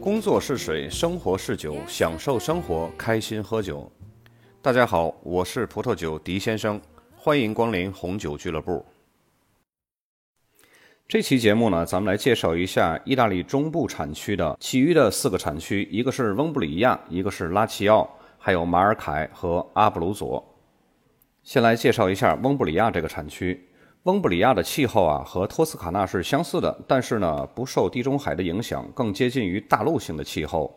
工作是水，生活是酒，享受生活，开心喝酒。大家好，我是葡萄酒狄先生，欢迎光临红酒俱乐部。这期节目呢，咱们来介绍一下意大利中部产区的其余的四个产区，一个是翁布里亚，一个是拉齐奥，还有马尔凯和阿布鲁佐。先来介绍一下翁布里亚这个产区。翁布里亚的气候啊和托斯卡纳是相似的，但是呢不受地中海的影响，更接近于大陆性的气候。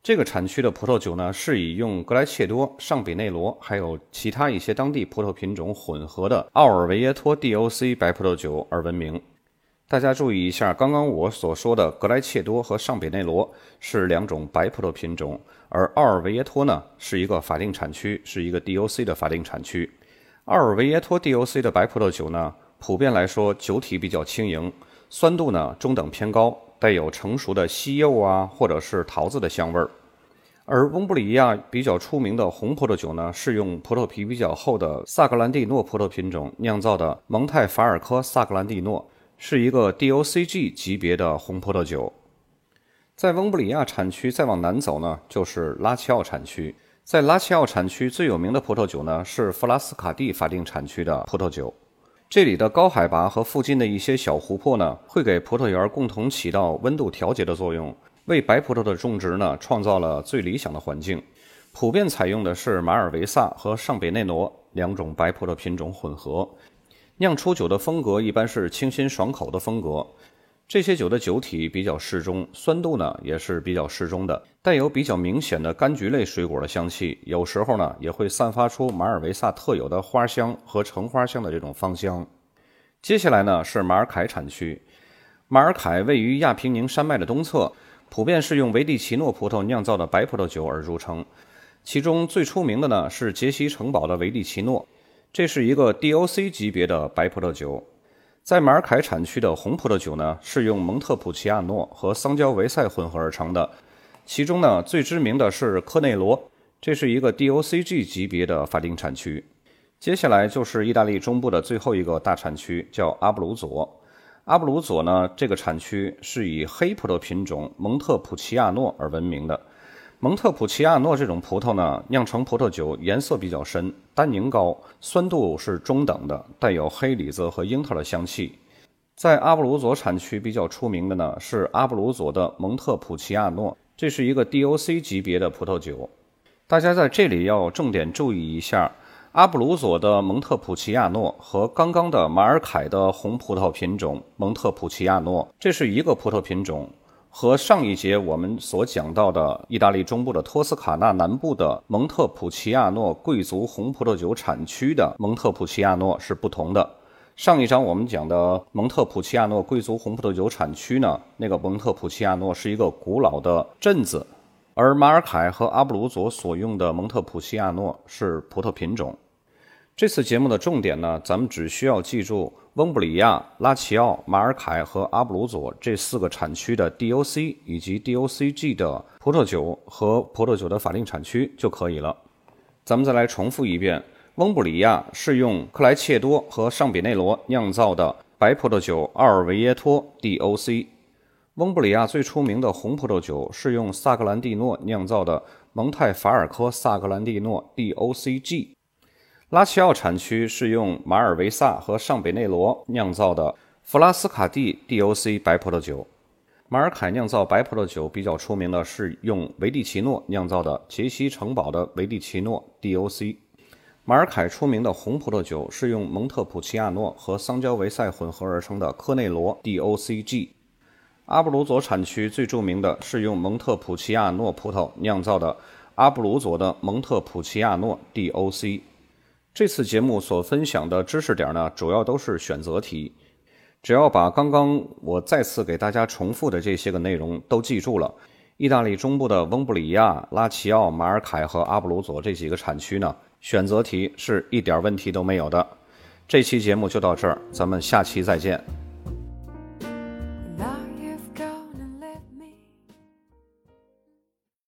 这个产区的葡萄酒呢是以用格莱切多、尚比内罗还有其他一些当地葡萄品种混合的奥尔维耶托 DOC 白葡萄酒而闻名。大家注意一下，刚刚我所说的格莱切多和尚比内罗是两种白葡萄品种，而奥尔维耶托呢是一个法定产区，是一个 DOC 的法定产区。奥尔维耶托 DOC 的白葡萄酒呢，普遍来说酒体比较轻盈，酸度呢中等偏高，带有成熟的西柚啊或者是桃子的香味儿。而翁布里亚比较出名的红葡萄酒呢，是用葡萄皮比较厚的萨格兰蒂诺葡萄品种酿造的蒙泰法尔科萨格兰蒂诺，是一个 DOCG 级别的红葡萄酒。在翁布里亚产区再往南走呢，就是拉齐奥产区。在拉齐奥产区最有名的葡萄酒呢，是弗拉斯卡蒂法定产区的葡萄酒。这里的高海拔和附近的一些小湖泊呢，会给葡萄园共同起到温度调节的作用，为白葡萄的种植呢创造了最理想的环境。普遍采用的是马尔维萨和尚贝内罗两种白葡萄品种混合，酿出酒的风格一般是清新爽口的风格。这些酒的酒体比较适中，酸度呢也是比较适中的，带有比较明显的柑橘类水果的香气，有时候呢也会散发出马尔维萨特有的花香和橙花香的这种芳香。接下来呢是马尔凯产区，马尔凯位于亚平宁山脉的东侧，普遍是用维蒂奇诺葡萄酿造的白葡萄酒而著称，其中最出名的呢是杰西城堡的维蒂奇诺，这是一个 DOC 级别的白葡萄酒。在马尔凯产区的红葡萄酒呢，是用蒙特普奇亚诺和桑娇维塞混合而成的。其中呢，最知名的是科内罗，这是一个 DOCG 级别的法定产区。接下来就是意大利中部的最后一个大产区，叫阿布鲁佐。阿布鲁佐呢，这个产区是以黑葡萄品种蒙特普奇亚诺而闻名的。蒙特普奇亚诺这种葡萄呢，酿成葡萄酒颜色比较深，单宁高，酸度是中等的，带有黑李子和樱桃的香气。在阿布鲁佐产区比较出名的呢是阿布鲁佐的蒙特普奇亚诺，这是一个 DOC 级别的葡萄酒。大家在这里要重点注意一下，阿布鲁佐的蒙特普奇亚诺和刚刚的马尔凯的红葡萄品种蒙特普奇亚诺，这是一个葡萄品种。和上一节我们所讲到的意大利中部的托斯卡纳南部的蒙特普奇亚诺贵族红葡萄酒产区的蒙特普奇亚诺是不同的。上一章我们讲的蒙特普奇亚诺贵族红葡萄酒产区呢，那个蒙特普奇亚诺是一个古老的镇子，而马尔凯和阿布鲁佐所用的蒙特普奇亚诺是葡萄品种。这次节目的重点呢，咱们只需要记住翁布里亚、拉齐奥、马尔凯和阿布鲁佐这四个产区的 DOC 以及 DOCG 的葡萄酒和葡萄酒的法定产区就可以了。咱们再来重复一遍：翁布里亚是用克莱切多和尚比内罗酿造的白葡萄酒奥尔维耶托 DOC；翁布里亚最出名的红葡萄酒是用萨格兰蒂诺酿造的蒙泰法尔科萨格兰蒂诺 DOCG。拉齐奥产区是用马尔维萨和尚北内罗酿造的弗拉斯卡蒂 DOC 白葡萄酒。马尔凯酿造白葡萄酒比较出名的是用维蒂奇诺酿造的杰西城堡的维蒂奇诺 DOC。马尔凯出名的红葡萄酒是用蒙特普奇亚诺和桑娇维塞混合而成的科内罗 DOCG。阿布鲁佐产区最著名的是用蒙特普奇亚诺葡萄酿造的阿布鲁佐的蒙特普奇亚诺 DOC。这次节目所分享的知识点呢，主要都是选择题。只要把刚刚我再次给大家重复的这些个内容都记住了，意大利中部的翁布里亚、拉齐奥、马尔凯和阿布鲁佐这几个产区呢，选择题是一点问题都没有的。这期节目就到这儿，咱们下期再见。